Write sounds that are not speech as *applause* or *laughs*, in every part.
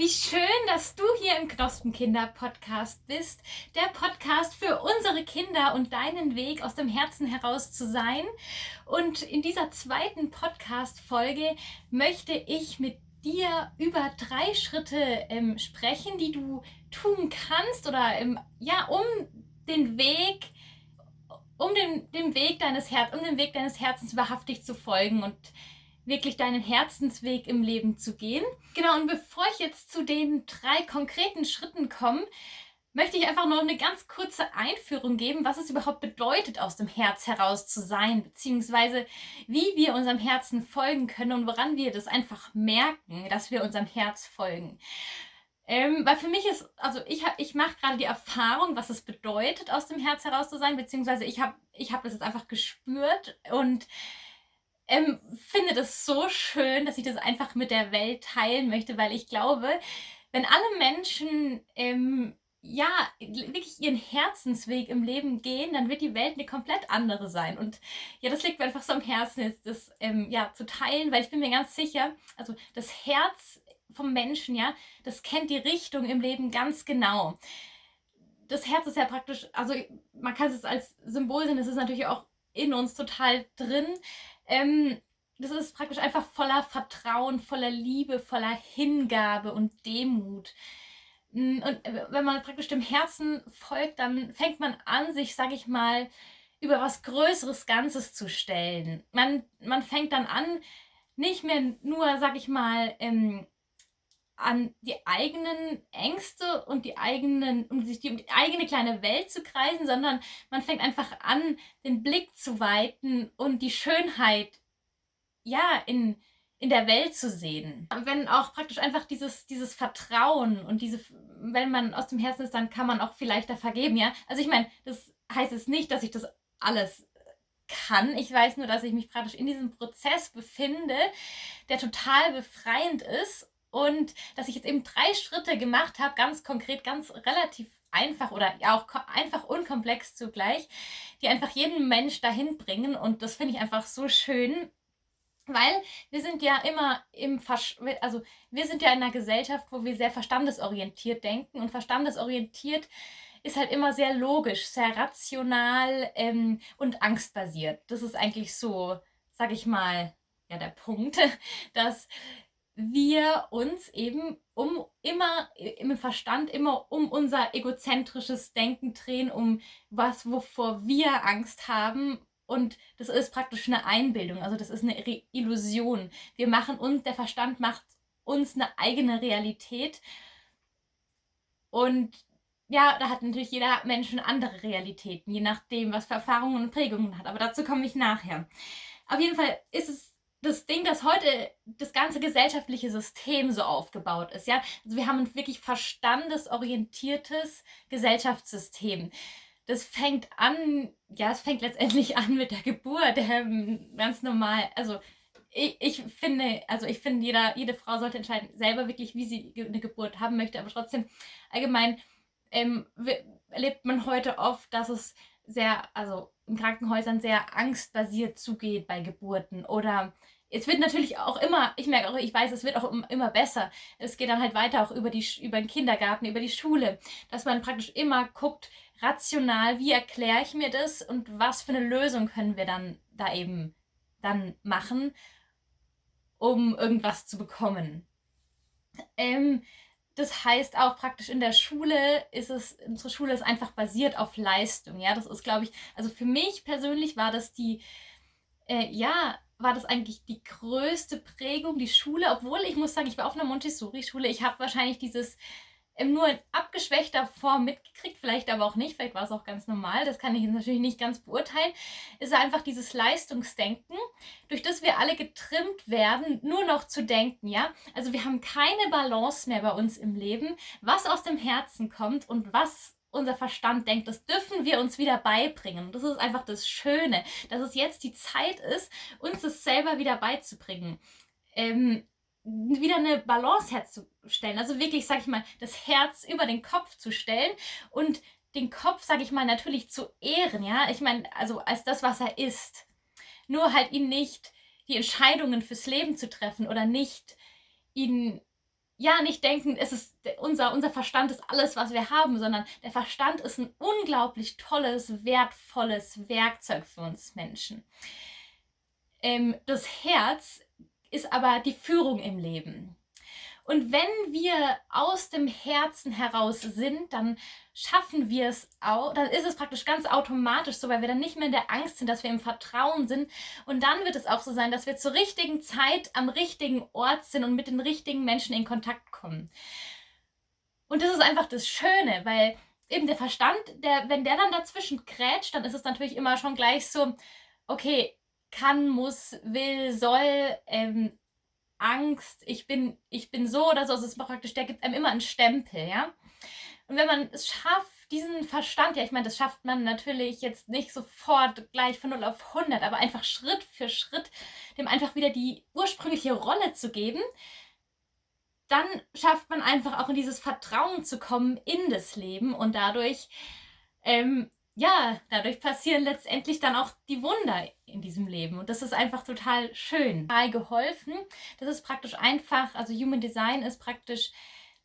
Wie schön, dass du hier im Knospenkinder-Podcast bist. Der Podcast für unsere Kinder und deinen Weg aus dem Herzen heraus zu sein. Und in dieser zweiten Podcast-Folge möchte ich mit dir über drei Schritte ähm, sprechen, die du tun kannst oder ähm, ja, um den Weg, um den, den Weg deines Herz, um den Weg deines Herzens wahrhaftig zu folgen und wirklich deinen Herzensweg im Leben zu gehen. Genau, und bevor ich jetzt zu den drei konkreten Schritten komme, möchte ich einfach noch eine ganz kurze Einführung geben, was es überhaupt bedeutet, aus dem Herz heraus zu sein, beziehungsweise wie wir unserem Herzen folgen können und woran wir das einfach merken, dass wir unserem Herz folgen. Ähm, weil für mich ist, also ich, ich mache gerade die Erfahrung, was es bedeutet, aus dem Herz heraus zu sein, beziehungsweise ich habe ich hab das jetzt einfach gespürt und ähm, finde das so schön, dass ich das einfach mit der Welt teilen möchte, weil ich glaube, wenn alle Menschen ähm, ja wirklich ihren Herzensweg im Leben gehen, dann wird die Welt eine komplett andere sein. Und ja, das liegt mir einfach so am Herzen, das ähm, ja zu teilen, weil ich bin mir ganz sicher, also das Herz vom Menschen, ja, das kennt die Richtung im Leben ganz genau. Das Herz ist ja praktisch, also man kann es als Symbol sehen, es ist natürlich auch in uns total drin. Ähm, das ist praktisch einfach voller Vertrauen, voller Liebe, voller Hingabe und Demut. Mm, und äh, wenn man praktisch dem Herzen folgt, dann fängt man an, sich, sag ich mal, über was Größeres Ganzes zu stellen. Man, man fängt dann an, nicht mehr nur, sag ich mal, ähm, an die eigenen Ängste und die eigenen, um sich die, um die eigene kleine Welt zu kreisen, sondern man fängt einfach an, den Blick zu weiten und die Schönheit, ja, in, in der Welt zu sehen. Wenn auch praktisch einfach dieses, dieses Vertrauen und diese, wenn man aus dem Herzen ist, dann kann man auch vielleicht da vergeben, ja. Also ich meine, das heißt es nicht, dass ich das alles kann. Ich weiß nur, dass ich mich praktisch in diesem Prozess befinde, der total befreiend ist und dass ich jetzt eben drei Schritte gemacht habe, ganz konkret, ganz relativ einfach oder ja auch einfach unkomplex zugleich, die einfach jeden Mensch dahin bringen. Und das finde ich einfach so schön, weil wir sind ja immer im Versch also wir sind ja in einer Gesellschaft, wo wir sehr verstandesorientiert denken und verstandesorientiert ist halt immer sehr logisch, sehr rational ähm, und angstbasiert. Das ist eigentlich so, sag ich mal, ja der Punkt, *laughs* dass wir uns eben um immer im Verstand immer um unser egozentrisches Denken drehen, um was, wovor wir Angst haben. Und das ist praktisch eine Einbildung, also das ist eine Illusion. Wir machen uns, der Verstand macht uns eine eigene Realität. Und ja, da hat natürlich jeder Mensch andere Realitäten, je nachdem, was für Erfahrungen und Prägungen hat. Aber dazu komme ich nachher. Auf jeden Fall ist es das Ding, dass heute das ganze gesellschaftliche System so aufgebaut ist, ja. Also wir haben ein wirklich verstandesorientiertes Gesellschaftssystem. Das fängt an, ja, es fängt letztendlich *laughs* an mit der Geburt, ähm, ganz normal. Also ich, ich finde, also ich finde, jeder, jede Frau sollte entscheiden, selber wirklich, wie sie eine Geburt haben möchte, aber trotzdem allgemein ähm, erlebt man heute oft, dass es sehr, also in Krankenhäusern sehr angstbasiert zugeht bei Geburten oder es wird natürlich auch immer, ich merke auch, ich weiß, es wird auch immer besser. Es geht dann halt weiter auch über, die, über den Kindergarten, über die Schule, dass man praktisch immer guckt, rational, wie erkläre ich mir das und was für eine Lösung können wir dann da eben dann machen, um irgendwas zu bekommen. Ähm, das heißt auch praktisch in der Schule ist es, unsere Schule ist einfach basiert auf Leistung. Ja, das ist, glaube ich, also für mich persönlich war das die, äh, ja, war das eigentlich die größte Prägung, die Schule, obwohl ich muss sagen, ich war auf einer Montessori-Schule. Ich habe wahrscheinlich dieses nur in abgeschwächter Form mitgekriegt, vielleicht aber auch nicht, vielleicht war es auch ganz normal, das kann ich jetzt natürlich nicht ganz beurteilen. Ist einfach dieses Leistungsdenken, durch das wir alle getrimmt werden, nur noch zu denken, ja. Also wir haben keine Balance mehr bei uns im Leben, was aus dem Herzen kommt und was unser Verstand denkt, das dürfen wir uns wieder beibringen. Das ist einfach das Schöne, dass es jetzt die Zeit ist, uns das selber wieder beizubringen. Ähm, wieder eine Balance herzustellen. Also wirklich, sag ich mal, das Herz über den Kopf zu stellen und den Kopf, sag ich mal, natürlich zu ehren, ja. Ich meine, also als das, was er ist. Nur halt ihn nicht die Entscheidungen fürs Leben zu treffen oder nicht ihn ja nicht denken, es ist unser, unser Verstand ist alles, was wir haben, sondern der Verstand ist ein unglaublich tolles, wertvolles Werkzeug für uns Menschen. Ähm, das Herz ist aber die Führung im Leben. Und wenn wir aus dem Herzen heraus sind, dann schaffen wir es auch, dann ist es praktisch ganz automatisch so, weil wir dann nicht mehr in der Angst sind, dass wir im Vertrauen sind. Und dann wird es auch so sein, dass wir zur richtigen Zeit am richtigen Ort sind und mit den richtigen Menschen in Kontakt kommen. Und das ist einfach das Schöne, weil eben der Verstand, der, wenn der dann dazwischen krätscht, dann ist es natürlich immer schon gleich so, okay, kann, muss, will, soll, ähm, Angst, ich bin, ich bin so oder so. Also es ist praktisch, der gibt einem immer einen Stempel, ja. Und wenn man es schafft, diesen Verstand, ja, ich meine, das schafft man natürlich jetzt nicht sofort gleich von 0 auf 100, aber einfach Schritt für Schritt, dem einfach wieder die ursprüngliche Rolle zu geben, dann schafft man einfach auch in dieses Vertrauen zu kommen in das Leben und dadurch ähm, ja, dadurch passieren letztendlich dann auch die Wunder in diesem Leben. Und das ist einfach total schön. Total geholfen. Das ist praktisch einfach, also Human Design ist praktisch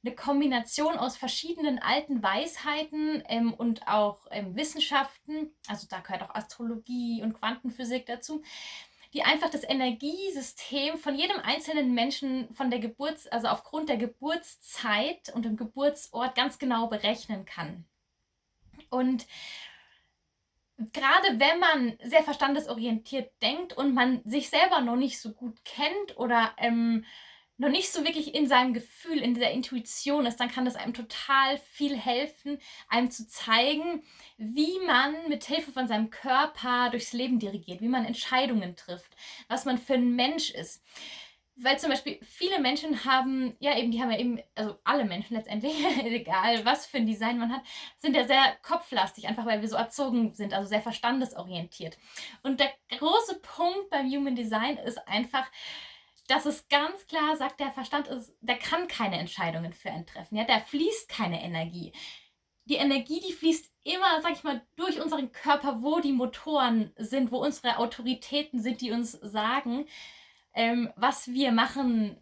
eine Kombination aus verschiedenen alten Weisheiten ähm, und auch ähm, Wissenschaften. Also da gehört auch Astrologie und Quantenphysik dazu die einfach das Energiesystem von jedem einzelnen Menschen von der Geburts, also aufgrund der Geburtszeit und dem Geburtsort ganz genau berechnen kann. Und gerade wenn man sehr verstandesorientiert denkt und man sich selber noch nicht so gut kennt oder ähm, noch nicht so wirklich in seinem Gefühl, in dieser Intuition ist, dann kann das einem total viel helfen, einem zu zeigen, wie man mit Hilfe von seinem Körper durchs Leben dirigiert, wie man Entscheidungen trifft, was man für ein Mensch ist weil zum Beispiel viele Menschen haben, ja eben, die haben ja eben, also alle Menschen letztendlich, *laughs* egal was für ein Design man hat, sind ja sehr kopflastig, einfach weil wir so erzogen sind, also sehr verstandesorientiert. Und der große Punkt beim Human Design ist einfach, dass es ganz klar sagt, der Verstand ist, der kann keine Entscheidungen für einen treffen, ja, da fließt keine Energie. Die Energie, die fließt immer, sag ich mal, durch unseren Körper, wo die Motoren sind, wo unsere Autoritäten sind, die uns sagen, ähm, was wir machen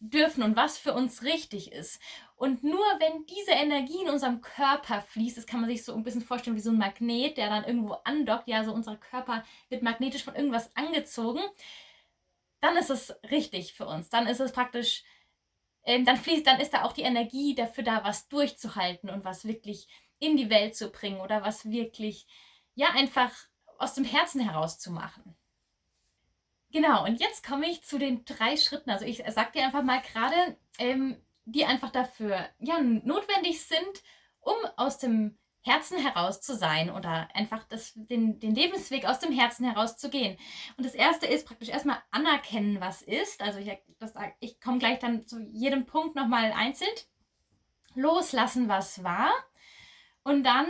dürfen und was für uns richtig ist. Und nur wenn diese Energie in unserem Körper fließt, das kann man sich so ein bisschen vorstellen wie so ein Magnet, der dann irgendwo andockt, ja, so unser Körper wird magnetisch von irgendwas angezogen, dann ist es richtig für uns. Dann ist es praktisch, ähm, dann fließt, dann ist da auch die Energie dafür da, was durchzuhalten und was wirklich in die Welt zu bringen oder was wirklich, ja, einfach aus dem Herzen heraus zu machen. Genau, und jetzt komme ich zu den drei Schritten. Also ich sage dir einfach mal gerade, ähm, die einfach dafür ja, notwendig sind, um aus dem Herzen heraus zu sein oder einfach das, den, den Lebensweg aus dem Herzen heraus zu gehen. Und das erste ist praktisch erstmal anerkennen, was ist. Also ich, ich komme gleich dann zu jedem Punkt nochmal einzeln. Loslassen, was war. Und dann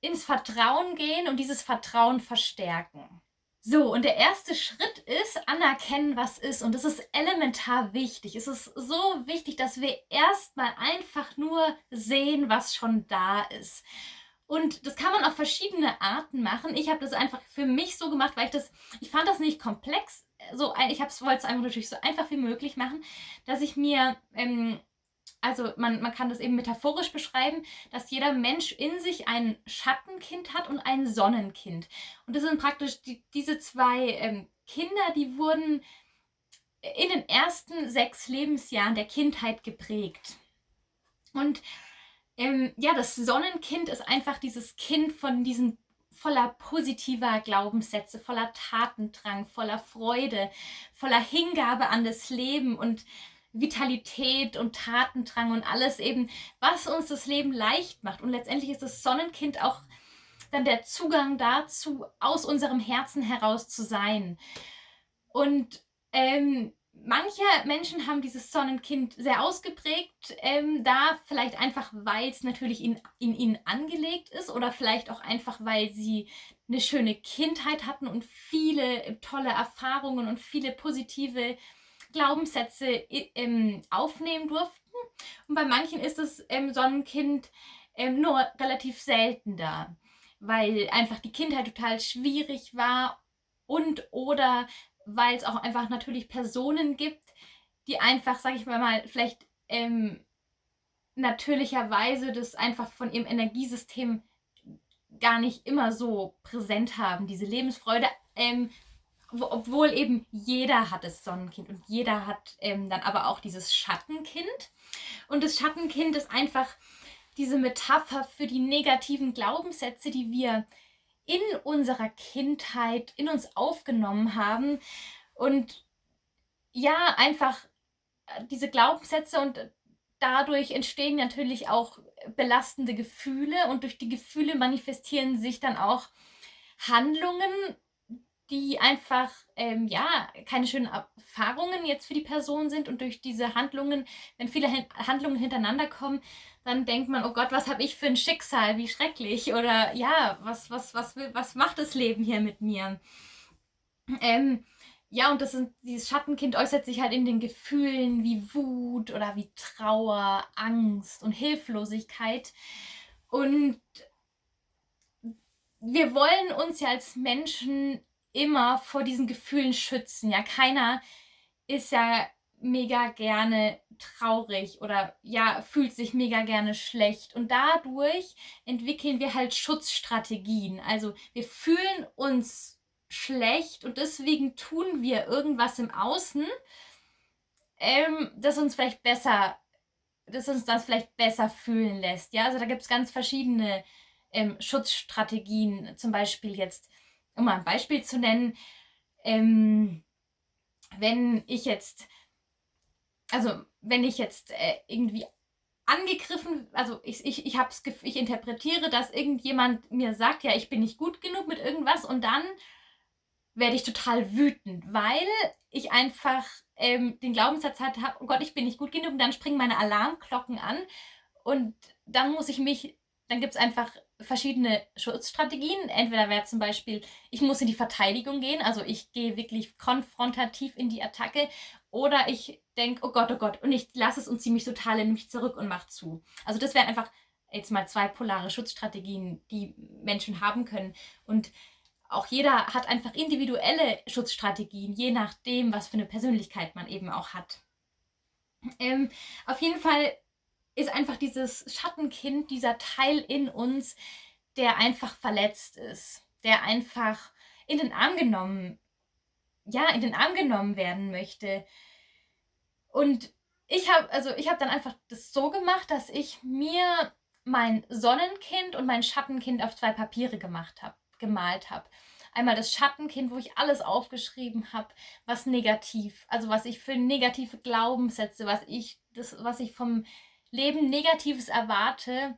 ins Vertrauen gehen und dieses Vertrauen verstärken. So, und der erste Schritt ist anerkennen, was ist. Und das ist elementar wichtig. Es ist so wichtig, dass wir erstmal einfach nur sehen, was schon da ist. Und das kann man auf verschiedene Arten machen. Ich habe das einfach für mich so gemacht, weil ich das, ich fand das nicht komplex. So, ich wollte es einfach natürlich so einfach wie möglich machen, dass ich mir ähm, also man, man kann das eben metaphorisch beschreiben, dass jeder Mensch in sich ein Schattenkind hat und ein Sonnenkind. Und das sind praktisch die, diese zwei ähm, Kinder, die wurden in den ersten sechs Lebensjahren der Kindheit geprägt. Und ähm, ja, das Sonnenkind ist einfach dieses Kind von diesen voller positiver Glaubenssätze, voller Tatendrang, voller Freude, voller Hingabe an das Leben und Vitalität und Tatendrang und alles eben, was uns das Leben leicht macht. Und letztendlich ist das Sonnenkind auch dann der Zugang dazu, aus unserem Herzen heraus zu sein. Und ähm, manche Menschen haben dieses Sonnenkind sehr ausgeprägt, ähm, da vielleicht einfach, weil es natürlich in, in ihnen angelegt ist oder vielleicht auch einfach, weil sie eine schöne Kindheit hatten und viele tolle Erfahrungen und viele positive Glaubenssätze ähm, aufnehmen durften. Und bei manchen ist das ähm, Sonnenkind ähm, nur relativ selten da, weil einfach die Kindheit total schwierig war und oder weil es auch einfach natürlich Personen gibt, die einfach, sage ich mal, mal, vielleicht ähm, natürlicherweise das einfach von ihrem Energiesystem gar nicht immer so präsent haben, diese Lebensfreude. Ähm, obwohl eben jeder hat das Sonnenkind und jeder hat ähm, dann aber auch dieses Schattenkind. Und das Schattenkind ist einfach diese Metapher für die negativen Glaubenssätze, die wir in unserer Kindheit in uns aufgenommen haben. Und ja, einfach äh, diese Glaubenssätze und dadurch entstehen natürlich auch belastende Gefühle und durch die Gefühle manifestieren sich dann auch Handlungen, die einfach ähm, ja keine schönen Erfahrungen jetzt für die Person sind und durch diese Handlungen, wenn viele Handlungen hintereinander kommen, dann denkt man, oh Gott, was habe ich für ein Schicksal, wie schrecklich oder ja, was was was was macht das Leben hier mit mir? Ähm, ja, und das ist, dieses Schattenkind äußert sich halt in den Gefühlen wie Wut oder wie Trauer, Angst und Hilflosigkeit. Und wir wollen uns ja als Menschen immer vor diesen Gefühlen schützen. Ja, keiner ist ja mega gerne traurig oder ja, fühlt sich mega gerne schlecht. Und dadurch entwickeln wir halt Schutzstrategien. Also wir fühlen uns schlecht und deswegen tun wir irgendwas im Außen, ähm, das uns vielleicht besser, das uns das vielleicht besser fühlen lässt. Ja, also da gibt es ganz verschiedene ähm, Schutzstrategien. Zum Beispiel jetzt um mal ein Beispiel zu nennen, ähm, wenn ich jetzt, also wenn ich jetzt äh, irgendwie angegriffen, also ich, ich, ich, hab's, ich interpretiere, dass irgendjemand mir sagt, ja, ich bin nicht gut genug mit irgendwas und dann werde ich total wütend, weil ich einfach ähm, den Glaubenssatz hatte, oh Gott, ich bin nicht gut genug und dann springen meine Alarmglocken an und dann muss ich mich, dann gibt es einfach verschiedene Schutzstrategien. Entweder wäre zum Beispiel, ich muss in die Verteidigung gehen, also ich gehe wirklich konfrontativ in die Attacke, oder ich denke, oh Gott, oh Gott, und ich lasse es und ziehe mich total in mich zurück und mache zu. Also das wären einfach jetzt mal zwei polare Schutzstrategien, die Menschen haben können. Und auch jeder hat einfach individuelle Schutzstrategien, je nachdem, was für eine Persönlichkeit man eben auch hat. Ähm, auf jeden Fall ist einfach dieses Schattenkind, dieser Teil in uns, der einfach verletzt ist, der einfach in den Arm genommen, ja, in den Arm genommen werden möchte. Und ich habe, also ich habe dann einfach das so gemacht, dass ich mir mein Sonnenkind und mein Schattenkind auf zwei Papiere gemacht habe, gemalt habe. Einmal das Schattenkind, wo ich alles aufgeschrieben habe, was negativ, also was ich für negative Glaubenssätze, was ich, das, was ich vom Leben Negatives erwarte,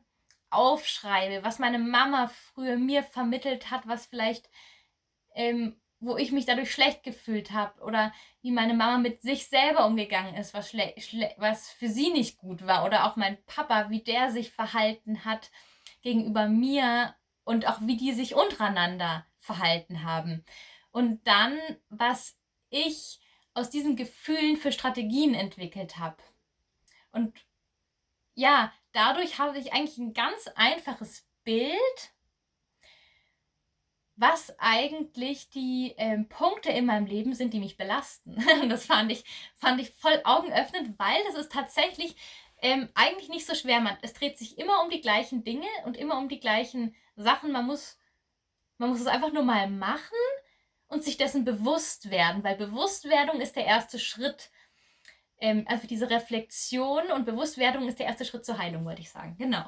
aufschreibe, was meine Mama früher mir vermittelt hat, was vielleicht, ähm, wo ich mich dadurch schlecht gefühlt habe oder wie meine Mama mit sich selber umgegangen ist, was, was für sie nicht gut war oder auch mein Papa, wie der sich verhalten hat gegenüber mir und auch wie die sich untereinander verhalten haben. Und dann, was ich aus diesen Gefühlen für Strategien entwickelt habe. Und ja, dadurch habe ich eigentlich ein ganz einfaches Bild, was eigentlich die ähm, Punkte in meinem Leben sind, die mich belasten. *laughs* das fand ich, fand ich voll augenöffnend, weil das ist tatsächlich ähm, eigentlich nicht so schwer. Man, es dreht sich immer um die gleichen Dinge und immer um die gleichen Sachen. Man muss, man muss es einfach nur mal machen und sich dessen bewusst werden, weil Bewusstwerdung ist der erste Schritt ähm, also diese Reflexion und Bewusstwerdung ist der erste Schritt zur Heilung, wollte ich sagen. Genau.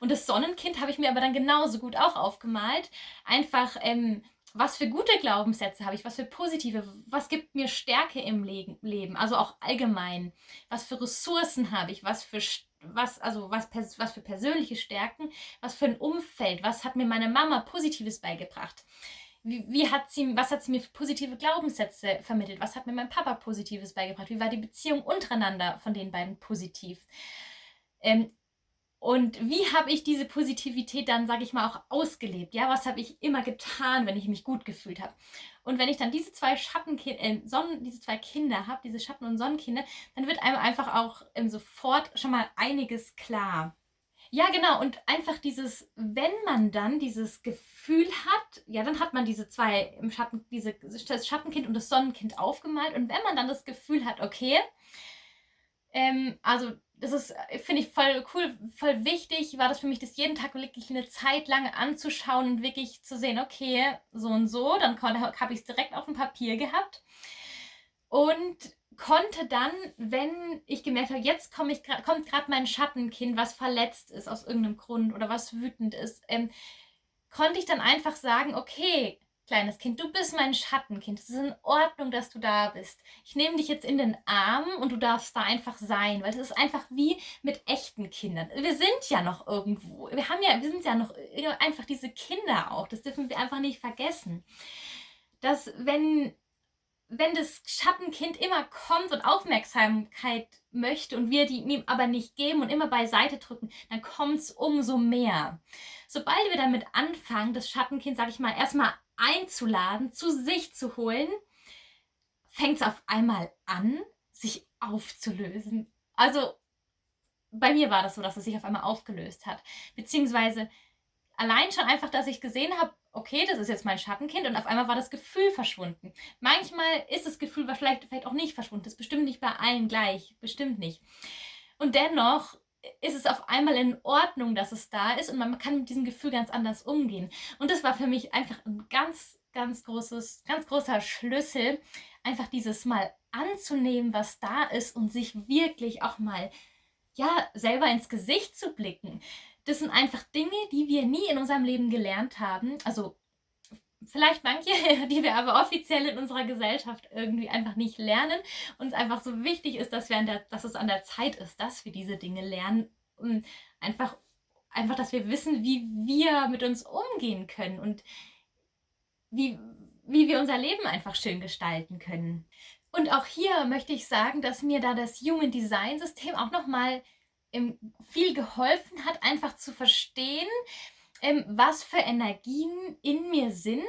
Und das Sonnenkind habe ich mir aber dann genauso gut auch aufgemalt. Einfach, ähm, was für gute Glaubenssätze habe ich, was für positive, was gibt mir Stärke im Le Leben, also auch allgemein. Was für Ressourcen habe ich, was für was, also was, was für persönliche Stärken, was für ein Umfeld, was hat mir meine Mama Positives beigebracht wie, wie hat sie, was hat sie mir für positive Glaubenssätze vermittelt? Was hat mir mein Papa Positives beigebracht? Wie war die Beziehung untereinander von den beiden positiv? Ähm, und wie habe ich diese Positivität dann, sage ich mal, auch ausgelebt? Ja, was habe ich immer getan, wenn ich mich gut gefühlt habe? Und wenn ich dann diese zwei Schattenkinder, äh, Sonnen, diese zwei Kinder habe, diese Schatten- und Sonnenkinder, dann wird einem einfach auch ähm, sofort schon mal einiges klar. Ja, genau. Und einfach dieses, wenn man dann dieses Gefühl hat, ja, dann hat man diese zwei im Schatten, diese, das Schattenkind und das Sonnenkind aufgemalt. Und wenn man dann das Gefühl hat, okay, ähm, also das ist, finde ich, voll cool, voll wichtig, war das für mich, das jeden Tag wirklich eine Zeit lang anzuschauen und wirklich zu sehen, okay, so und so, dann habe ich es direkt auf dem Papier gehabt. Und konnte dann, wenn ich gemerkt habe, jetzt komm ich kommt gerade mein Schattenkind, was verletzt ist aus irgendeinem Grund oder was wütend ist, ähm, konnte ich dann einfach sagen, okay, kleines Kind, du bist mein Schattenkind. Es ist in Ordnung, dass du da bist. Ich nehme dich jetzt in den Arm und du darfst da einfach sein, weil es ist einfach wie mit echten Kindern. Wir sind ja noch irgendwo. Wir haben ja, wir sind ja noch einfach diese Kinder auch. Das dürfen wir einfach nicht vergessen. Dass wenn wenn das Schattenkind immer kommt und Aufmerksamkeit möchte und wir die ihm aber nicht geben und immer beiseite drücken, dann kommt es umso mehr. Sobald wir damit anfangen, das Schattenkind, sag ich mal, erstmal einzuladen, zu sich zu holen, fängt es auf einmal an, sich aufzulösen. Also bei mir war das so, dass es sich auf einmal aufgelöst hat. Beziehungsweise allein schon einfach, dass ich gesehen habe, okay, das ist jetzt mein Schattenkind und auf einmal war das Gefühl verschwunden. Manchmal ist das Gefühl vielleicht, vielleicht auch nicht verschwunden. Das ist bestimmt nicht bei allen gleich, bestimmt nicht. Und dennoch ist es auf einmal in Ordnung, dass es da ist und man kann mit diesem Gefühl ganz anders umgehen. Und das war für mich einfach ein ganz, ganz großes, ganz großer Schlüssel, einfach dieses Mal anzunehmen, was da ist und sich wirklich auch mal ja selber ins Gesicht zu blicken. Das sind einfach Dinge, die wir nie in unserem Leben gelernt haben. Also vielleicht manche, *laughs* die wir aber offiziell in unserer Gesellschaft irgendwie einfach nicht lernen. Und es einfach so wichtig ist, dass, wir an der, dass es an der Zeit ist, dass wir diese Dinge lernen. Und einfach, einfach, dass wir wissen, wie wir mit uns umgehen können und wie, wie wir unser Leben einfach schön gestalten können. Und auch hier möchte ich sagen, dass mir da das Human Design System auch nochmal viel geholfen hat, einfach zu verstehen, ähm, was für Energien in mir sind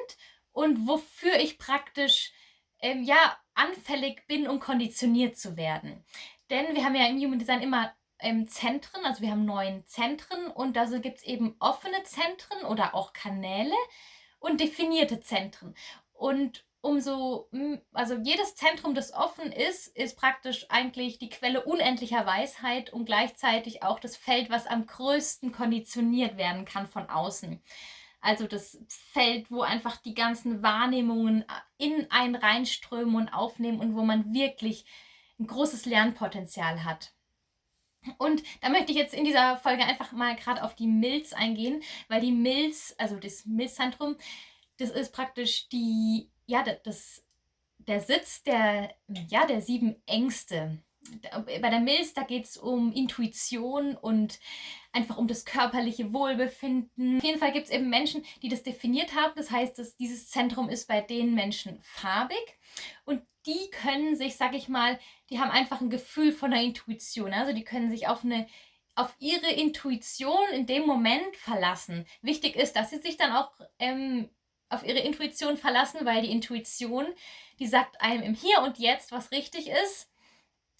und wofür ich praktisch ähm, ja anfällig bin, um konditioniert zu werden. Denn wir haben ja im Human Design immer ähm, Zentren, also wir haben neun Zentren und da gibt es eben offene Zentren oder auch Kanäle und definierte Zentren. Und umso, also jedes Zentrum, das offen ist, ist praktisch eigentlich die Quelle unendlicher Weisheit und gleichzeitig auch das Feld, was am größten konditioniert werden kann von außen. Also das Feld, wo einfach die ganzen Wahrnehmungen in einen reinströmen und aufnehmen und wo man wirklich ein großes Lernpotenzial hat. Und da möchte ich jetzt in dieser Folge einfach mal gerade auf die Milz eingehen, weil die Milz, also das Milzzentrum, das ist praktisch die ja, das, der Sitz der, ja, der sieben Ängste. Bei der Milz, da geht es um Intuition und einfach um das körperliche Wohlbefinden. Auf jeden Fall gibt es eben Menschen, die das definiert haben. Das heißt, dass dieses Zentrum ist bei den Menschen farbig und die können sich, sag ich mal, die haben einfach ein Gefühl von der Intuition. Also die können sich auf eine auf ihre Intuition in dem Moment verlassen. Wichtig ist, dass sie sich dann auch ähm, auf ihre Intuition verlassen, weil die Intuition, die sagt einem im Hier und Jetzt, was richtig ist,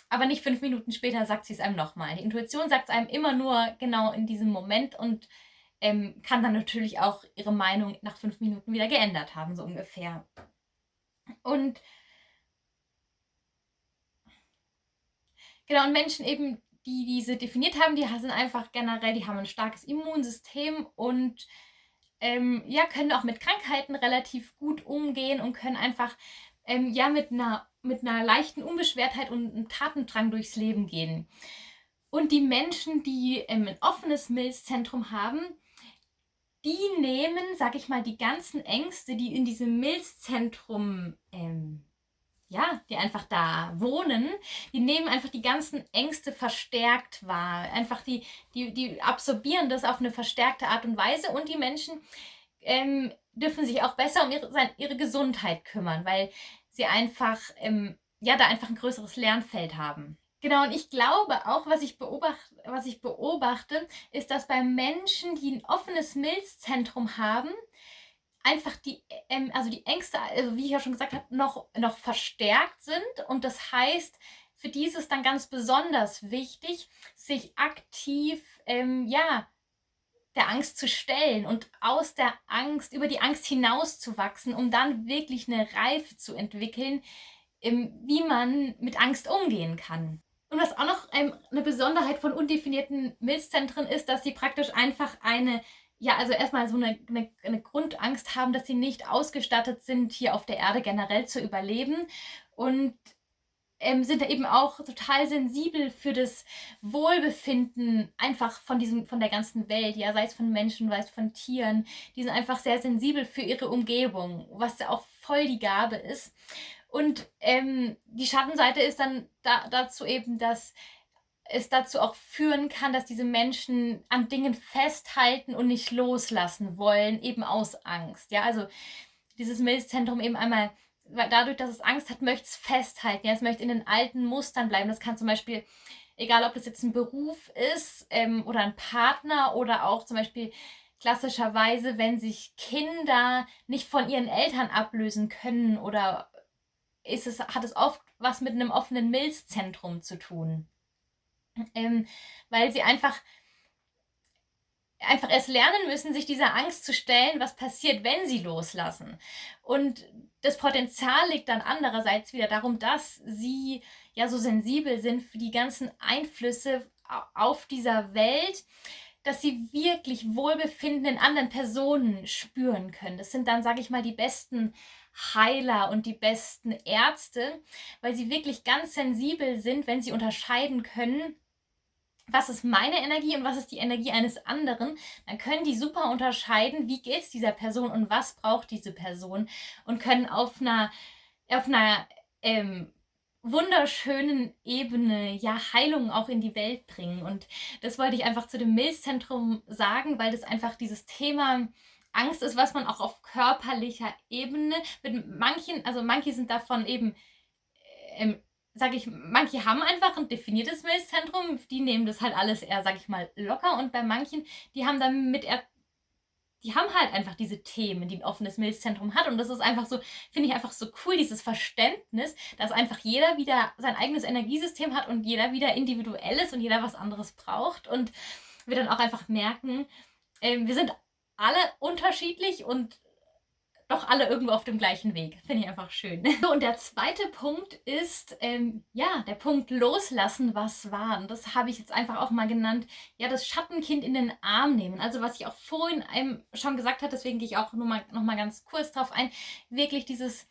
aber nicht fünf Minuten später sagt sie es einem nochmal. Die Intuition sagt es einem immer nur genau in diesem Moment und ähm, kann dann natürlich auch ihre Meinung nach fünf Minuten wieder geändert haben, so ungefähr. Und genau, und Menschen eben, die diese definiert haben, die sind einfach generell, die haben ein starkes Immunsystem und ähm, ja, können auch mit Krankheiten relativ gut umgehen und können einfach ähm, ja mit einer, mit einer leichten Unbeschwertheit und einem Tatendrang durchs Leben gehen. Und die Menschen, die ähm, ein offenes Milzzentrum haben, die nehmen, sag ich mal, die ganzen Ängste, die in diesem Milzzentrum ähm, ja, die einfach da wohnen, die nehmen einfach die ganzen Ängste verstärkt wahr. Einfach die, die, die absorbieren das auf eine verstärkte Art und Weise und die Menschen ähm, dürfen sich auch besser um ihre, ihre Gesundheit kümmern, weil sie einfach, ähm, ja, da einfach ein größeres Lernfeld haben. Genau, und ich glaube auch, was ich, beobachte, was ich beobachte, ist, dass bei Menschen, die ein offenes Milzzentrum haben, einfach die, ähm, also die Ängste, also wie ich ja schon gesagt habe, noch, noch verstärkt sind. Und das heißt, für die ist es dann ganz besonders wichtig, sich aktiv, ähm, ja, der Angst zu stellen und aus der Angst, über die Angst hinauszuwachsen, um dann wirklich eine Reife zu entwickeln, ähm, wie man mit Angst umgehen kann. Und was auch noch ähm, eine Besonderheit von undefinierten Milzzentren ist, dass sie praktisch einfach eine, ja, also erstmal so eine, eine, eine Grundangst haben, dass sie nicht ausgestattet sind, hier auf der Erde generell zu überleben. Und ähm, sind da eben auch total sensibel für das Wohlbefinden einfach von diesem, von der ganzen Welt, ja, sei es von Menschen, sei es von Tieren. Die sind einfach sehr sensibel für ihre Umgebung, was ja auch voll die Gabe ist. Und ähm, die Schattenseite ist dann da, dazu eben, dass es dazu auch führen kann, dass diese Menschen an Dingen festhalten und nicht loslassen wollen, eben aus Angst. Ja, also dieses Milzzentrum eben einmal, weil dadurch, dass es Angst hat, möchte es festhalten. Ja, es möchte in den alten Mustern bleiben. Das kann zum Beispiel, egal ob das jetzt ein Beruf ist ähm, oder ein Partner oder auch zum Beispiel klassischerweise, wenn sich Kinder nicht von ihren Eltern ablösen können oder ist es, hat es oft was mit einem offenen Milzzentrum zu tun. Ähm, weil sie einfach, einfach erst lernen müssen, sich dieser Angst zu stellen, was passiert, wenn sie loslassen. Und das Potenzial liegt dann andererseits wieder darum, dass sie ja so sensibel sind für die ganzen Einflüsse auf dieser Welt, dass sie wirklich Wohlbefinden in anderen Personen spüren können. Das sind dann, sage ich mal, die besten Heiler und die besten Ärzte, weil sie wirklich ganz sensibel sind, wenn sie unterscheiden können, was ist meine Energie und was ist die Energie eines anderen, dann können die super unterscheiden, wie geht es dieser Person und was braucht diese Person und können auf einer, auf einer ähm, wunderschönen Ebene ja Heilung auch in die Welt bringen. Und das wollte ich einfach zu dem Milzzentrum sagen, weil das einfach dieses Thema Angst ist, was man auch auf körperlicher Ebene mit manchen, also manche sind davon eben, ähm, sage ich, manche haben einfach ein definiertes Milzzentrum, die nehmen das halt alles eher, sage ich mal, locker und bei manchen, die haben damit eher die haben halt einfach diese Themen, die ein offenes Milzzentrum hat. Und das ist einfach so, finde ich einfach so cool, dieses Verständnis, dass einfach jeder wieder sein eigenes Energiesystem hat und jeder wieder individuell ist und jeder was anderes braucht. Und wir dann auch einfach merken, äh, wir sind alle unterschiedlich und doch alle irgendwo auf dem gleichen Weg. Finde ich einfach schön. So, *laughs* und der zweite Punkt ist, ähm, ja, der Punkt loslassen, was war. Und das habe ich jetzt einfach auch mal genannt, ja, das Schattenkind in den Arm nehmen. Also was ich auch vorhin einem schon gesagt habe, deswegen gehe ich auch nur mal, noch mal ganz kurz drauf ein, wirklich dieses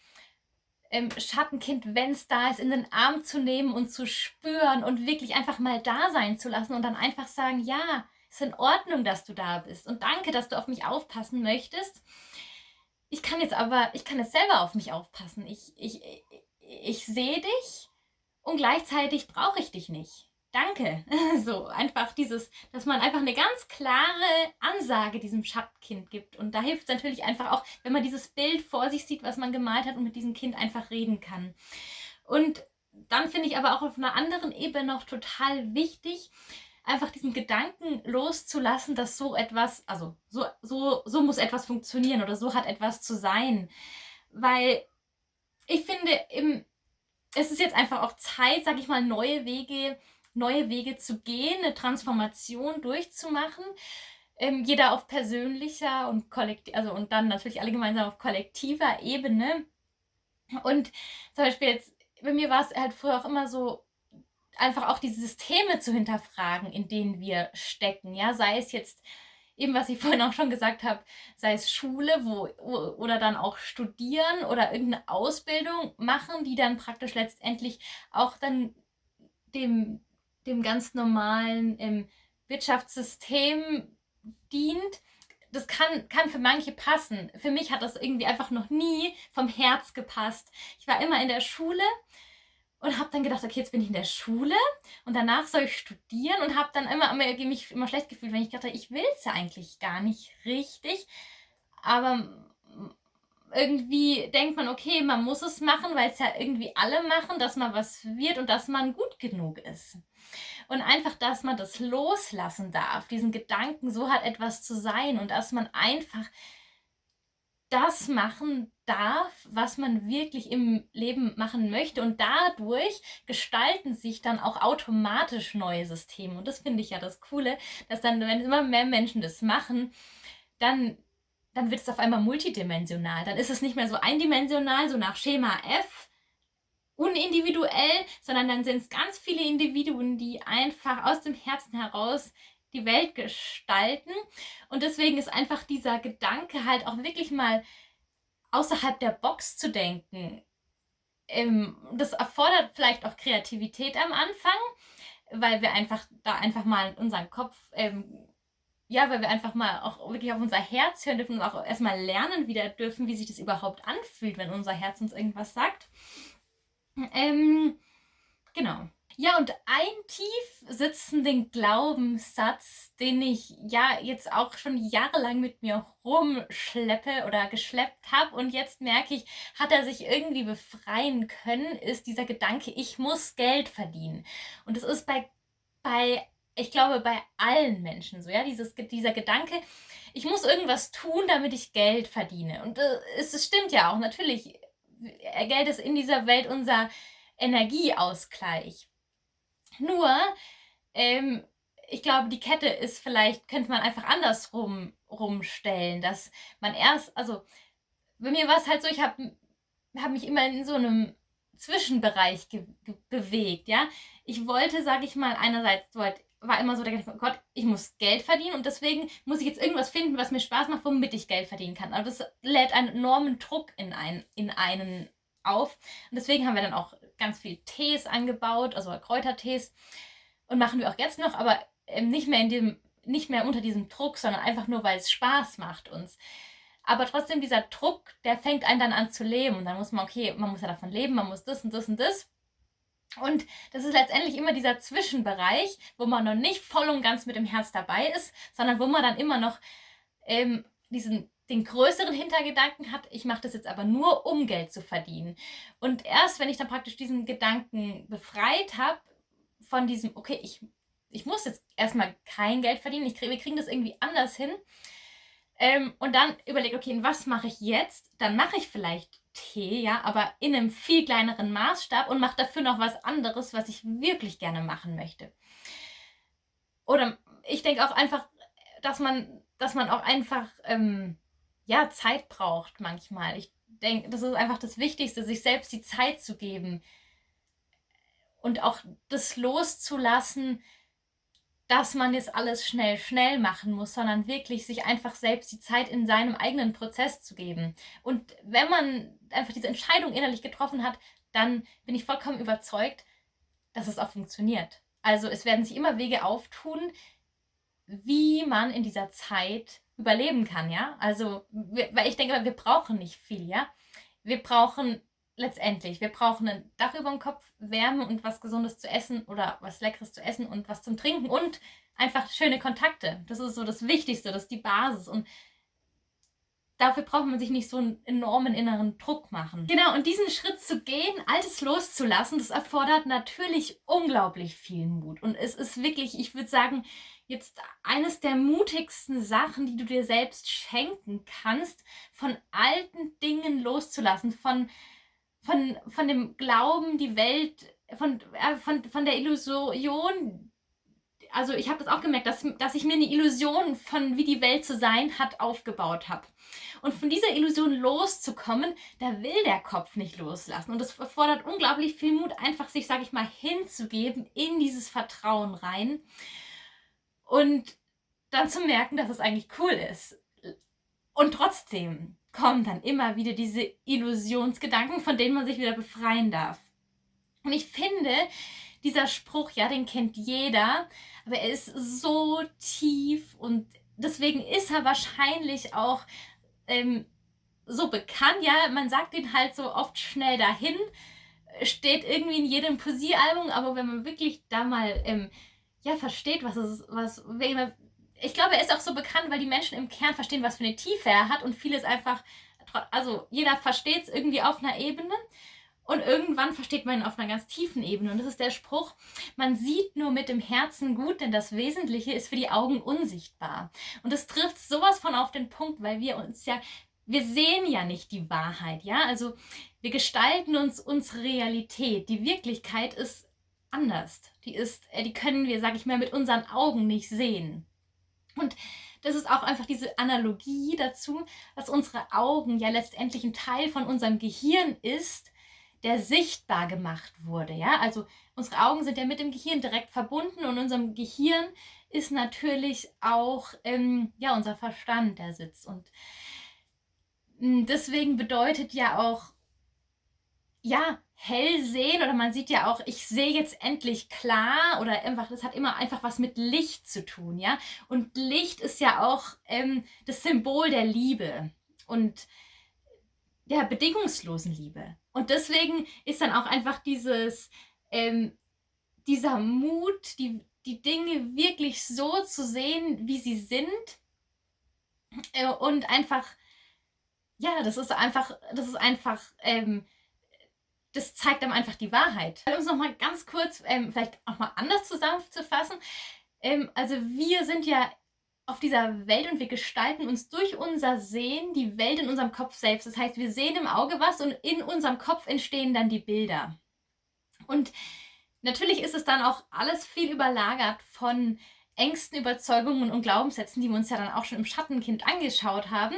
ähm, Schattenkind, wenn es da ist, in den Arm zu nehmen und zu spüren und wirklich einfach mal da sein zu lassen und dann einfach sagen, ja, ist in Ordnung, dass du da bist und danke, dass du auf mich aufpassen möchtest. Ich kann jetzt aber, ich kann jetzt selber auf mich aufpassen. Ich, ich, ich, sehe dich und gleichzeitig brauche ich dich nicht. Danke. *laughs* So, einfach dieses, dass man einfach eine ganz klare Ansage diesem Schattenkind gibt. Und da hilft es natürlich einfach auch, wenn man dieses Bild vor sich sieht, was man gemalt hat und mit diesem Kind einfach reden kann. Und dann finde ich aber auch auf einer anderen Ebene noch total wichtig, einfach diesen Gedanken loszulassen, dass so etwas, also so, so, so muss etwas funktionieren oder so hat etwas zu sein. Weil ich finde, im, es ist jetzt einfach auch Zeit, sag ich mal, neue Wege, neue Wege zu gehen, eine Transformation durchzumachen. Ähm, jeder auf persönlicher und kollektiv, also und dann natürlich alle gemeinsam auf kollektiver Ebene. Und zum Beispiel jetzt, bei mir war es halt früher auch immer so, einfach auch die Systeme zu hinterfragen, in denen wir stecken. Ja, sei es jetzt eben, was ich *laughs* vorhin auch schon gesagt habe, sei es Schule, wo, oder dann auch studieren oder irgendeine Ausbildung machen, die dann praktisch letztendlich auch dann dem, dem ganz normalen ähm, Wirtschaftssystem dient. Das kann, kann für manche passen. Für mich hat das irgendwie einfach noch nie vom Herz gepasst. Ich war immer in der Schule und habe dann gedacht, okay, jetzt bin ich in der Schule und danach soll ich studieren und habe dann immer, immer mich immer schlecht gefühlt, wenn ich dachte, ich will es ja eigentlich gar nicht richtig, aber irgendwie denkt man, okay, man muss es machen, weil es ja irgendwie alle machen, dass man was wird und dass man gut genug ist. Und einfach, dass man das loslassen darf, diesen Gedanken, so hat etwas zu sein und dass man einfach das machen darf, was man wirklich im Leben machen möchte. Und dadurch gestalten sich dann auch automatisch neue Systeme. Und das finde ich ja das Coole, dass dann, wenn immer mehr Menschen das machen, dann, dann wird es auf einmal multidimensional. Dann ist es nicht mehr so eindimensional, so nach Schema F, unindividuell, sondern dann sind es ganz viele Individuen, die einfach aus dem Herzen heraus die Welt gestalten. Und deswegen ist einfach dieser Gedanke halt auch wirklich mal außerhalb der Box zu denken. Ähm, das erfordert vielleicht auch Kreativität am Anfang, weil wir einfach da einfach mal unseren Kopf, ähm, ja, weil wir einfach mal auch wirklich auf unser Herz hören dürfen und auch erstmal lernen wieder dürfen, wie sich das überhaupt anfühlt, wenn unser Herz uns irgendwas sagt. Ähm, genau. Ja, und ein tief sitzenden Glaubenssatz, den ich ja jetzt auch schon jahrelang mit mir rumschleppe oder geschleppt habe und jetzt merke ich, hat er sich irgendwie befreien können, ist dieser Gedanke, ich muss Geld verdienen. Und es ist bei, bei, ich glaube, bei allen Menschen so, ja, dieses, dieser Gedanke, ich muss irgendwas tun, damit ich Geld verdiene. Und äh, es, es stimmt ja auch, natürlich, Geld ist in dieser Welt unser Energieausgleich. Nur, ähm, ich glaube, die Kette ist vielleicht, könnte man einfach andersrum rumstellen, dass man erst, also bei mir war es halt so, ich habe hab mich immer in so einem Zwischenbereich bewegt, ja. Ich wollte, sage ich mal, einerseits wollte, war immer so der Gedanke, oh Gott, ich muss Geld verdienen und deswegen muss ich jetzt irgendwas finden, was mir Spaß macht, womit ich Geld verdienen kann. Aber das lädt einen enormen Druck in, ein, in einen auf. Und deswegen haben wir dann auch ganz viel Tees angebaut, also Kräutertees. Und machen wir auch jetzt noch, aber ähm, nicht mehr in dem, nicht mehr unter diesem Druck, sondern einfach nur, weil es Spaß macht uns. Aber trotzdem, dieser Druck, der fängt einen dann an zu leben. Und dann muss man, okay, man muss ja davon leben, man muss das und das und das. Und das ist letztendlich immer dieser Zwischenbereich, wo man noch nicht voll und ganz mit dem Herz dabei ist, sondern wo man dann immer noch ähm, diesen den größeren Hintergedanken hat, ich mache das jetzt aber nur, um Geld zu verdienen. Und erst, wenn ich dann praktisch diesen Gedanken befreit habe, von diesem, okay, ich, ich muss jetzt erstmal kein Geld verdienen, ich krieg, wir kriegen das irgendwie anders hin. Ähm, und dann überlege, okay, was mache ich jetzt? Dann mache ich vielleicht Tee, ja, aber in einem viel kleineren Maßstab und mache dafür noch was anderes, was ich wirklich gerne machen möchte. Oder ich denke auch einfach, dass man, dass man auch einfach ähm, ja, Zeit braucht manchmal. Ich denke, das ist einfach das Wichtigste, sich selbst die Zeit zu geben und auch das loszulassen, dass man jetzt alles schnell, schnell machen muss, sondern wirklich sich einfach selbst die Zeit in seinem eigenen Prozess zu geben. Und wenn man einfach diese Entscheidung innerlich getroffen hat, dann bin ich vollkommen überzeugt, dass es auch funktioniert. Also es werden sich immer Wege auftun, wie man in dieser Zeit überleben kann, ja. Also, wir, weil ich denke, wir brauchen nicht viel, ja. Wir brauchen letztendlich, wir brauchen ein Dach über dem Kopf, Wärme und was Gesundes zu essen oder was Leckeres zu essen und was zum Trinken und einfach schöne Kontakte. Das ist so das Wichtigste, das ist die Basis. Und dafür braucht man sich nicht so einen enormen inneren Druck machen. Genau, und diesen Schritt zu gehen, Altes loszulassen, das erfordert natürlich unglaublich viel Mut. Und es ist wirklich, ich würde sagen, jetzt eines der mutigsten Sachen, die du dir selbst schenken kannst, von alten Dingen loszulassen, von, von, von dem Glauben, die Welt, von, äh, von, von der Illusion, also ich habe das auch gemerkt, dass, dass ich mir eine Illusion von wie die Welt zu sein hat aufgebaut habe. Und von dieser Illusion loszukommen, da will der Kopf nicht loslassen. Und es erfordert unglaublich viel Mut, einfach sich, sage ich mal, hinzugeben in dieses Vertrauen rein und dann zu merken, dass es eigentlich cool ist. Und trotzdem kommen dann immer wieder diese Illusionsgedanken, von denen man sich wieder befreien darf. Und ich finde, dieser Spruch, ja, den kennt jeder, aber er ist so tief und deswegen ist er wahrscheinlich auch ähm, so bekannt. Ja, man sagt ihn halt so oft schnell dahin, steht irgendwie in jedem Poesiealbum, aber wenn man wirklich da mal ähm, ja, versteht, was es, was, ich glaube, er ist auch so bekannt, weil die Menschen im Kern verstehen, was für eine Tiefe er hat und vieles einfach, also jeder versteht es irgendwie auf einer Ebene und irgendwann versteht man ihn auf einer ganz tiefen Ebene und das ist der Spruch, man sieht nur mit dem Herzen gut, denn das Wesentliche ist für die Augen unsichtbar. Und das trifft sowas von auf den Punkt, weil wir uns ja wir sehen ja nicht die Wahrheit, ja? Also wir gestalten uns unsere Realität. Die Wirklichkeit ist anders. Die ist, äh, die können wir, sag ich mal, mit unseren Augen nicht sehen. Und das ist auch einfach diese Analogie dazu, dass unsere Augen ja letztendlich ein Teil von unserem Gehirn ist, der sichtbar gemacht wurde. Ja, also unsere Augen sind ja mit dem Gehirn direkt verbunden und unserem Gehirn ist natürlich auch ähm, ja unser Verstand, der sitzt und hm, deswegen bedeutet ja auch ja hell sehen oder man sieht ja auch, ich sehe jetzt endlich klar oder einfach, das hat immer einfach was mit Licht zu tun, ja. Und Licht ist ja auch ähm, das Symbol der Liebe und der bedingungslosen Liebe. Und deswegen ist dann auch einfach dieses, ähm, dieser Mut, die, die Dinge wirklich so zu sehen, wie sie sind äh, und einfach, ja, das ist einfach, das ist einfach, ähm, das zeigt einem einfach die Wahrheit. Um es nochmal ganz kurz, ähm, vielleicht auch mal anders zusammenzufassen. Ähm, also wir sind ja auf dieser Welt und wir gestalten uns durch unser Sehen die Welt in unserem Kopf selbst. Das heißt, wir sehen im Auge was und in unserem Kopf entstehen dann die Bilder. Und natürlich ist es dann auch alles viel überlagert von Ängsten, Überzeugungen und Glaubenssätzen, die wir uns ja dann auch schon im Schattenkind angeschaut haben.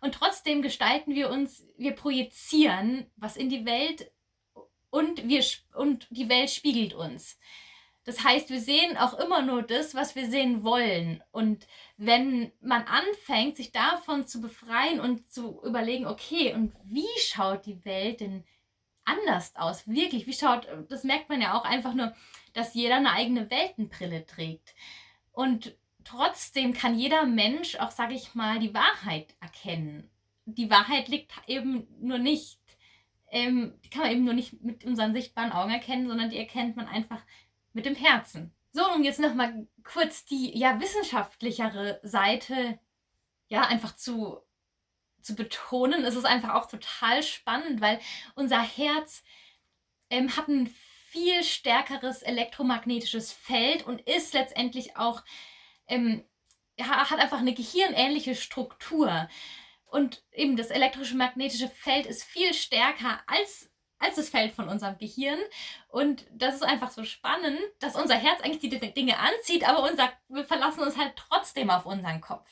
Und trotzdem gestalten wir uns, wir projizieren was in die Welt und, wir, und die Welt spiegelt uns. Das heißt, wir sehen auch immer nur das, was wir sehen wollen. Und wenn man anfängt, sich davon zu befreien und zu überlegen, okay, und wie schaut die Welt denn anders aus? Wirklich, wie schaut, das merkt man ja auch einfach nur, dass jeder eine eigene Weltenbrille trägt. Und trotzdem kann jeder Mensch auch, sage ich mal, die Wahrheit erkennen. Die Wahrheit liegt eben nur nicht ähm, die kann man eben nur nicht mit unseren sichtbaren Augen erkennen, sondern die erkennt man einfach mit dem Herzen. So, und jetzt nochmal kurz die ja wissenschaftlichere Seite ja einfach zu, zu betonen. Es ist einfach auch total spannend, weil unser Herz ähm, hat ein viel stärkeres elektromagnetisches Feld und ist letztendlich auch, ähm, hat einfach eine gehirnähnliche Struktur. Und eben das elektrische magnetische Feld ist viel stärker als, als das Feld von unserem Gehirn. Und das ist einfach so spannend, dass unser Herz eigentlich die Dinge anzieht, aber unser, wir verlassen uns halt trotzdem auf unseren Kopf.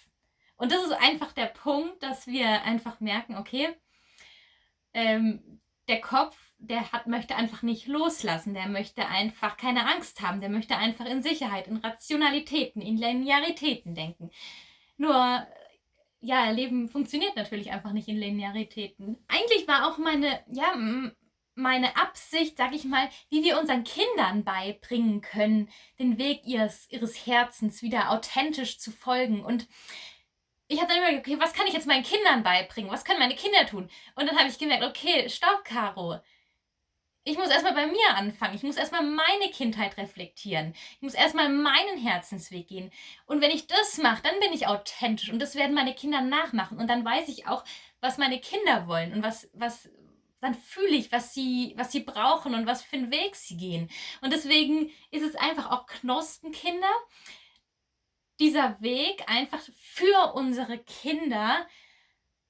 Und das ist einfach der Punkt, dass wir einfach merken, okay, ähm, der Kopf, der hat, möchte einfach nicht loslassen, der möchte einfach keine Angst haben, der möchte einfach in Sicherheit, in Rationalitäten, in Linearitäten denken. Nur ja, Leben funktioniert natürlich einfach nicht in Linearitäten. Eigentlich war auch meine, ja, meine Absicht, sag ich mal, wie wir unseren Kindern beibringen können, den Weg ihres, ihres Herzens wieder authentisch zu folgen. Und ich habe dann gedacht, okay, was kann ich jetzt meinen Kindern beibringen? Was können meine Kinder tun? Und dann habe ich gemerkt, okay, stopp, Caro ich muss erstmal bei mir anfangen. Ich muss erstmal meine Kindheit reflektieren. Ich muss erstmal meinen Herzensweg gehen. Und wenn ich das mache, dann bin ich authentisch und das werden meine Kinder nachmachen. Und dann weiß ich auch, was meine Kinder wollen und was, was, dann fühle ich, was sie, was sie brauchen und was für einen Weg sie gehen. Und deswegen ist es einfach auch Knospenkinder, dieser Weg einfach für unsere Kinder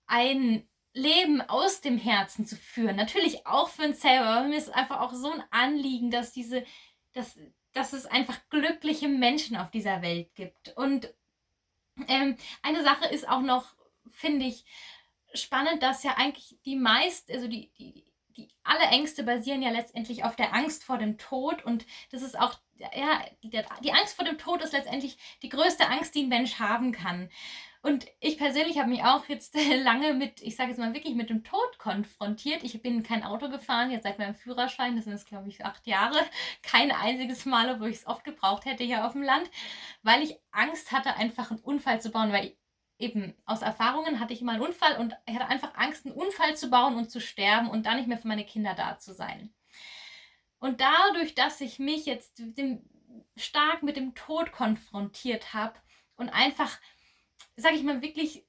ein Leben aus dem Herzen zu führen. Natürlich auch für uns selber, aber mir ist einfach auch so ein Anliegen, dass diese, dass, dass es einfach glückliche Menschen auf dieser Welt gibt. Und ähm, eine Sache ist auch noch, finde ich, spannend, dass ja eigentlich die meist, also die, die, die alle Ängste basieren ja letztendlich auf der Angst vor dem Tod und das ist auch, ja, die, die Angst vor dem Tod ist letztendlich die größte Angst, die ein Mensch haben kann. Und ich persönlich habe mich auch jetzt *laughs* lange mit, ich sage jetzt mal wirklich mit dem Tod konfrontiert. Ich bin kein Auto gefahren, jetzt seit meinem Führerschein, das sind jetzt glaube ich acht Jahre, *laughs* kein einziges Mal, wo ich es oft gebraucht hätte hier auf dem Land, weil ich Angst hatte, einfach einen Unfall zu bauen, weil ich, eben aus Erfahrungen hatte ich immer einen Unfall und ich hatte einfach Angst, einen Unfall zu bauen und zu sterben und dann nicht mehr für meine Kinder da zu sein. Und dadurch, dass ich mich jetzt dem, stark mit dem Tod konfrontiert habe und einfach sage ich mal, wirklich,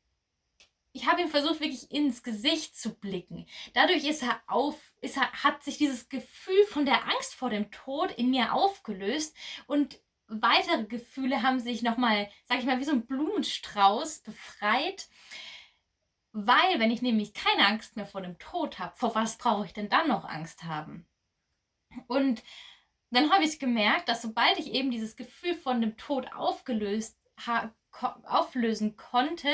ich habe ihm versucht, wirklich ins Gesicht zu blicken. Dadurch ist er auf, ist er, hat sich dieses Gefühl von der Angst vor dem Tod in mir aufgelöst und weitere Gefühle haben sich nochmal, sage ich mal, wie so ein Blumenstrauß befreit. Weil, wenn ich nämlich keine Angst mehr vor dem Tod habe, vor was brauche ich denn dann noch Angst haben? Und dann habe ich gemerkt, dass sobald ich eben dieses Gefühl von dem Tod aufgelöst auflösen konnte,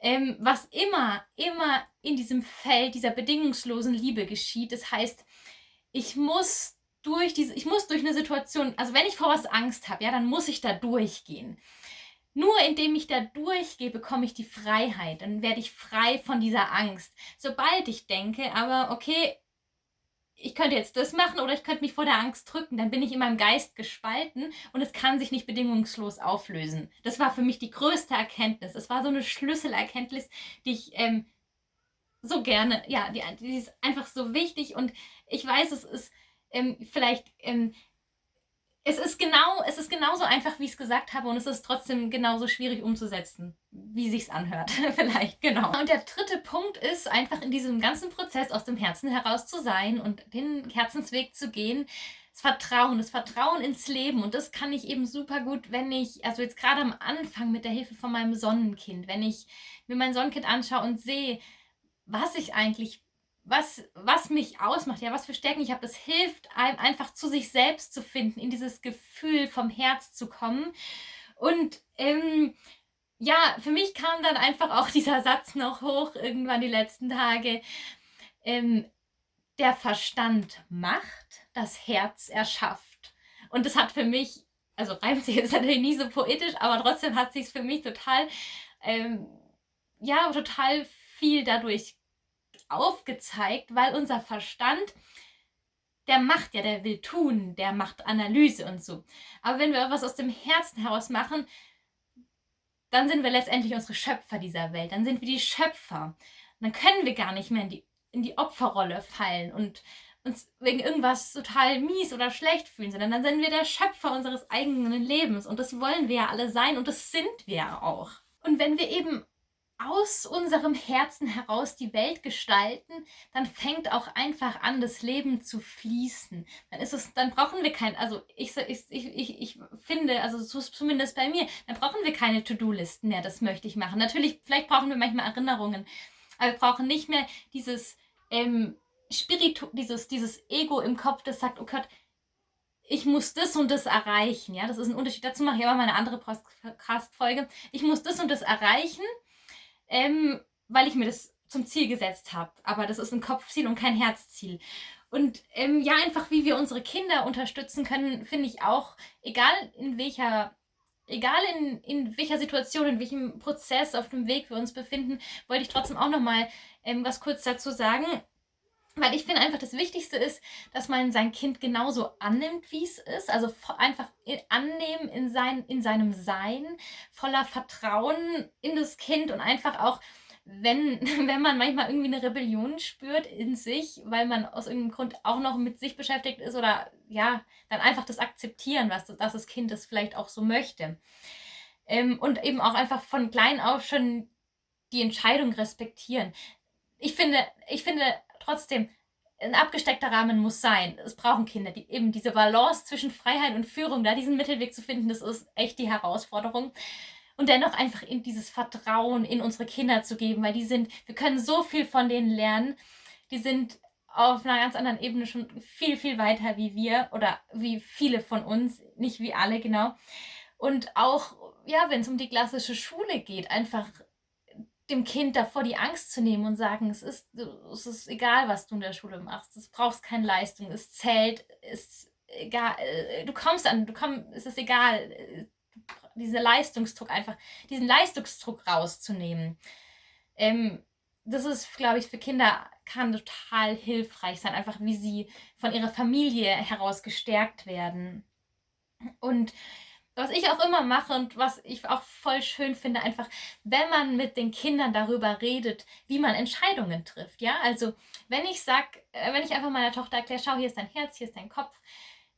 ähm, was immer, immer in diesem Feld dieser bedingungslosen Liebe geschieht. Das heißt, ich muss durch diese, ich muss durch eine Situation, also wenn ich vor was Angst habe, ja, dann muss ich da durchgehen. Nur indem ich da durchgehe, bekomme ich die Freiheit. Dann werde ich frei von dieser Angst. Sobald ich denke, aber okay, ich könnte jetzt das machen oder ich könnte mich vor der Angst drücken, dann bin ich in meinem Geist gespalten und es kann sich nicht bedingungslos auflösen. Das war für mich die größte Erkenntnis. Das war so eine Schlüsselerkenntnis, die ich ähm, so gerne, ja, die, die, ist einfach so wichtig und ich weiß, es ist ähm, vielleicht ähm, es ist genau, es ist genauso einfach, wie ich es gesagt habe, und es ist trotzdem genauso schwierig umzusetzen, wie sich's anhört. *laughs* Vielleicht, genau. Und der dritte Punkt ist einfach in diesem ganzen Prozess aus dem Herzen heraus zu sein und den Herzensweg zu gehen. Das Vertrauen, das Vertrauen ins Leben. Und das kann ich eben super gut, wenn ich, also jetzt gerade am Anfang mit der Hilfe von meinem Sonnenkind, wenn ich mir mein Sonnenkind anschaue und sehe, was ich eigentlich was, was mich ausmacht, ja, was für Stärken ich habe, das hilft einem einfach zu sich selbst zu finden, in dieses Gefühl vom Herz zu kommen. Und ähm, ja, für mich kam dann einfach auch *laughs* dieser Satz noch hoch, irgendwann die letzten Tage. Ähm, der Verstand macht, das Herz erschafft. Und das hat für mich, also reimt sich jetzt *laughs* natürlich nie so poetisch, aber trotzdem hat sich für mich total, ähm, ja, total viel dadurch aufgezeigt, weil unser Verstand, der macht ja, der will tun, der macht Analyse und so. Aber wenn wir was aus dem Herzen heraus machen, dann sind wir letztendlich unsere Schöpfer dieser Welt. Dann sind wir die Schöpfer. Dann können wir gar nicht mehr in die, in die Opferrolle fallen und uns wegen irgendwas total mies oder schlecht fühlen, sondern dann sind wir der Schöpfer unseres eigenen Lebens. Und das wollen wir ja alle sein und das sind wir auch. Und wenn wir eben aus unserem Herzen heraus die Welt gestalten, dann fängt auch einfach an, das Leben zu fließen. Dann ist es, dann brauchen wir kein, also ich, ich, ich, ich finde, also zumindest bei mir, dann brauchen wir keine To-Do-Listen mehr, das möchte ich machen. Natürlich, vielleicht brauchen wir manchmal Erinnerungen, aber wir brauchen nicht mehr dieses ähm, Spiritu, dieses, dieses Ego im Kopf, das sagt, oh Gott, ich muss das und das erreichen. Ja, das ist ein Unterschied. Dazu mache ich aber mal eine andere Podcast-Folge. Ich muss das und das erreichen ähm, weil ich mir das zum Ziel gesetzt habe. Aber das ist ein Kopfziel und kein Herzziel. Und ähm, ja, einfach wie wir unsere Kinder unterstützen können, finde ich auch, egal in welcher, egal in, in welcher Situation, in welchem Prozess auf dem Weg wir uns befinden, wollte ich trotzdem auch nochmal ähm, was kurz dazu sagen. Weil ich finde einfach, das Wichtigste ist, dass man sein Kind genauso annimmt, wie es ist. Also einfach annehmen in, sein, in seinem Sein, voller Vertrauen in das Kind und einfach auch, wenn, *laughs* wenn man manchmal irgendwie eine Rebellion spürt in sich, weil man aus irgendeinem Grund auch noch mit sich beschäftigt ist oder ja, dann einfach das akzeptieren, was dass das Kind das vielleicht auch so möchte. Ähm, und eben auch einfach von klein auf schon die Entscheidung respektieren. Ich finde, ich finde, trotzdem, ein abgesteckter Rahmen muss sein. Es brauchen Kinder, die eben diese Balance zwischen Freiheit und Führung, da diesen Mittelweg zu finden, das ist echt die Herausforderung. Und dennoch einfach in dieses Vertrauen in unsere Kinder zu geben, weil die sind, wir können so viel von denen lernen. Die sind auf einer ganz anderen Ebene schon viel, viel weiter wie wir oder wie viele von uns, nicht wie alle genau. Und auch, ja, wenn es um die klassische Schule geht, einfach dem Kind davor die Angst zu nehmen und sagen, es ist, es ist egal, was du in der Schule machst, es brauchst keine Leistung, es zählt, es egal, äh, du kommst an, du kommst, es ist egal, dieser Leistungsdruck einfach, diesen Leistungsdruck rauszunehmen. Ähm, das ist, glaube ich, für Kinder kann total hilfreich sein, einfach wie sie von ihrer Familie heraus gestärkt werden. Und was ich auch immer mache und was ich auch voll schön finde, einfach, wenn man mit den Kindern darüber redet, wie man Entscheidungen trifft. Ja, also wenn ich sag, äh, wenn ich einfach meiner Tochter erkläre, schau, hier ist dein Herz, hier ist dein Kopf.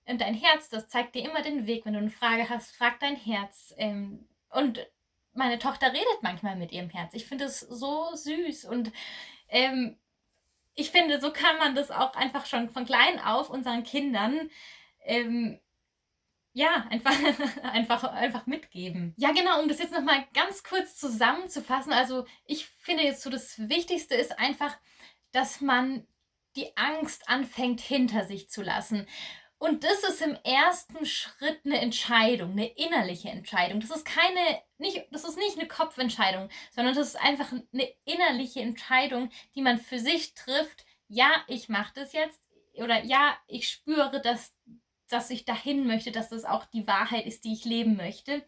Und dein Herz, das zeigt dir immer den Weg. Wenn du eine Frage hast, frag dein Herz. Ähm, und meine Tochter redet manchmal mit ihrem Herz. Ich finde es so süß und ähm, ich finde, so kann man das auch einfach schon von klein auf unseren Kindern ähm, ja, einfach, *laughs* einfach, einfach mitgeben. Ja, genau, um das jetzt nochmal ganz kurz zusammenzufassen. Also ich finde jetzt so, das Wichtigste ist einfach, dass man die Angst anfängt hinter sich zu lassen. Und das ist im ersten Schritt eine Entscheidung, eine innerliche Entscheidung. Das ist keine, nicht, das ist nicht eine Kopfentscheidung, sondern das ist einfach eine innerliche Entscheidung, die man für sich trifft. Ja, ich mache das jetzt. Oder ja, ich spüre, dass, dass ich dahin möchte, dass das auch die Wahrheit ist, die ich leben möchte.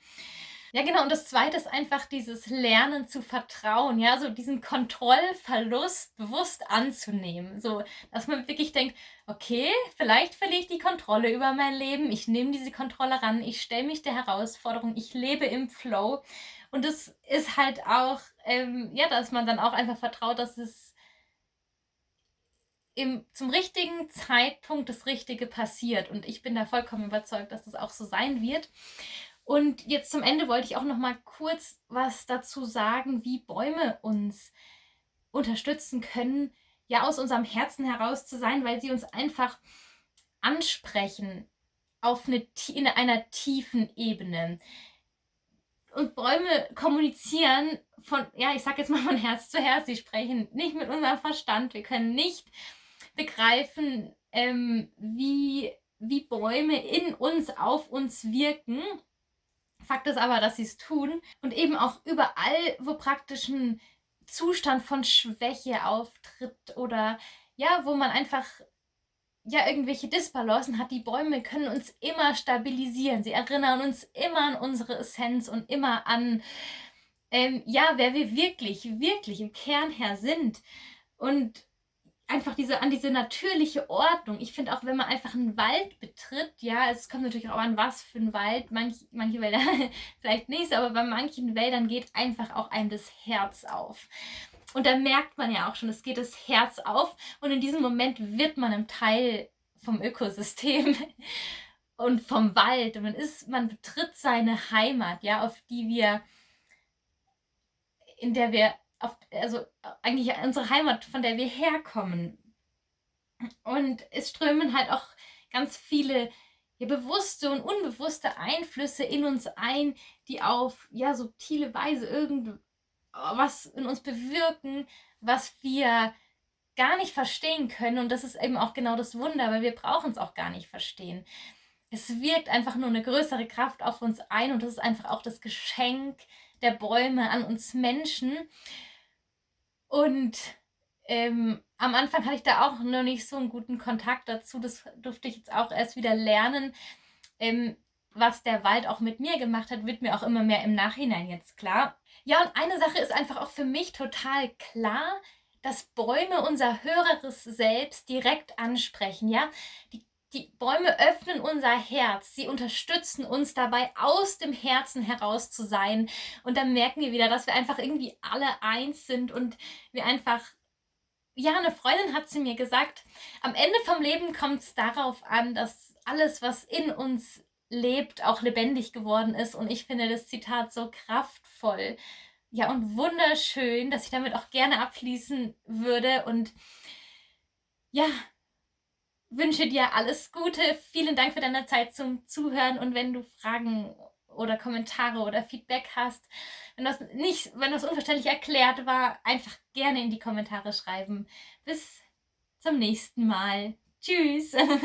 Ja, genau. Und das zweite ist einfach dieses Lernen zu vertrauen, ja, so diesen Kontrollverlust bewusst anzunehmen. So, dass man wirklich denkt, okay, vielleicht verliere ich die Kontrolle über mein Leben, ich nehme diese Kontrolle ran, ich stelle mich der Herausforderung, ich lebe im Flow. Und das ist halt auch, ähm, ja, dass man dann auch einfach vertraut, dass es im, zum richtigen Zeitpunkt das Richtige passiert. Und ich bin da vollkommen überzeugt, dass das auch so sein wird. Und jetzt zum Ende wollte ich auch noch mal kurz was dazu sagen, wie Bäume uns unterstützen können, ja aus unserem Herzen heraus zu sein, weil sie uns einfach ansprechen auf eine, in einer tiefen Ebene. Und Bäume kommunizieren von, ja, ich sag jetzt mal von Herz zu Herz. Sie sprechen nicht mit unserem Verstand. Wir können nicht begreifen, ähm, wie, wie Bäume in uns, auf uns wirken. Fakt ist aber, dass sie es tun und eben auch überall, wo praktisch ein Zustand von Schwäche auftritt oder ja, wo man einfach ja irgendwelche Disbalancen hat, die Bäume können uns immer stabilisieren. Sie erinnern uns immer an unsere Essenz und immer an ähm, ja, wer wir wirklich, wirklich im Kern her sind. Und einfach diese, an diese natürliche Ordnung. Ich finde auch, wenn man einfach einen Wald betritt, ja, es kommt natürlich auch an, was für ein Wald, manch, manche Wälder *laughs* vielleicht nicht, aber bei manchen Wäldern geht einfach auch einem das Herz auf. Und da merkt man ja auch schon, es geht das Herz auf und in diesem Moment wird man ein Teil vom Ökosystem *laughs* und vom Wald. Und man ist, man betritt seine Heimat, ja, auf die wir, in der wir auf, also eigentlich unsere Heimat, von der wir herkommen. Und es strömen halt auch ganz viele ja, bewusste und unbewusste Einflüsse in uns ein, die auf ja subtile Weise irgendwas in uns bewirken, was wir gar nicht verstehen können. Und das ist eben auch genau das Wunder, weil wir brauchen es auch gar nicht verstehen. Es wirkt einfach nur eine größere Kraft auf uns ein und das ist einfach auch das Geschenk der Bäume an uns Menschen. Und ähm, am Anfang hatte ich da auch noch nicht so einen guten Kontakt dazu. Das durfte ich jetzt auch erst wieder lernen. Ähm, was der Wald auch mit mir gemacht hat, wird mir auch immer mehr im Nachhinein jetzt klar. Ja, und eine Sache ist einfach auch für mich total klar, dass Bäume unser höheres Selbst direkt ansprechen, ja? Die die Bäume öffnen unser Herz. Sie unterstützen uns dabei, aus dem Herzen heraus zu sein. Und dann merken wir wieder, dass wir einfach irgendwie alle eins sind und wir einfach. Ja, eine Freundin hat zu mir gesagt, am Ende vom Leben kommt es darauf an, dass alles, was in uns lebt, auch lebendig geworden ist. Und ich finde das Zitat so kraftvoll. Ja, und wunderschön, dass ich damit auch gerne abschließen würde. Und ja, wünsche dir alles Gute. Vielen Dank für deine Zeit zum Zuhören und wenn du Fragen oder Kommentare oder Feedback hast, wenn das nicht, wenn das unverständlich erklärt war, einfach gerne in die Kommentare schreiben. Bis zum nächsten Mal. Tschüss. *laughs*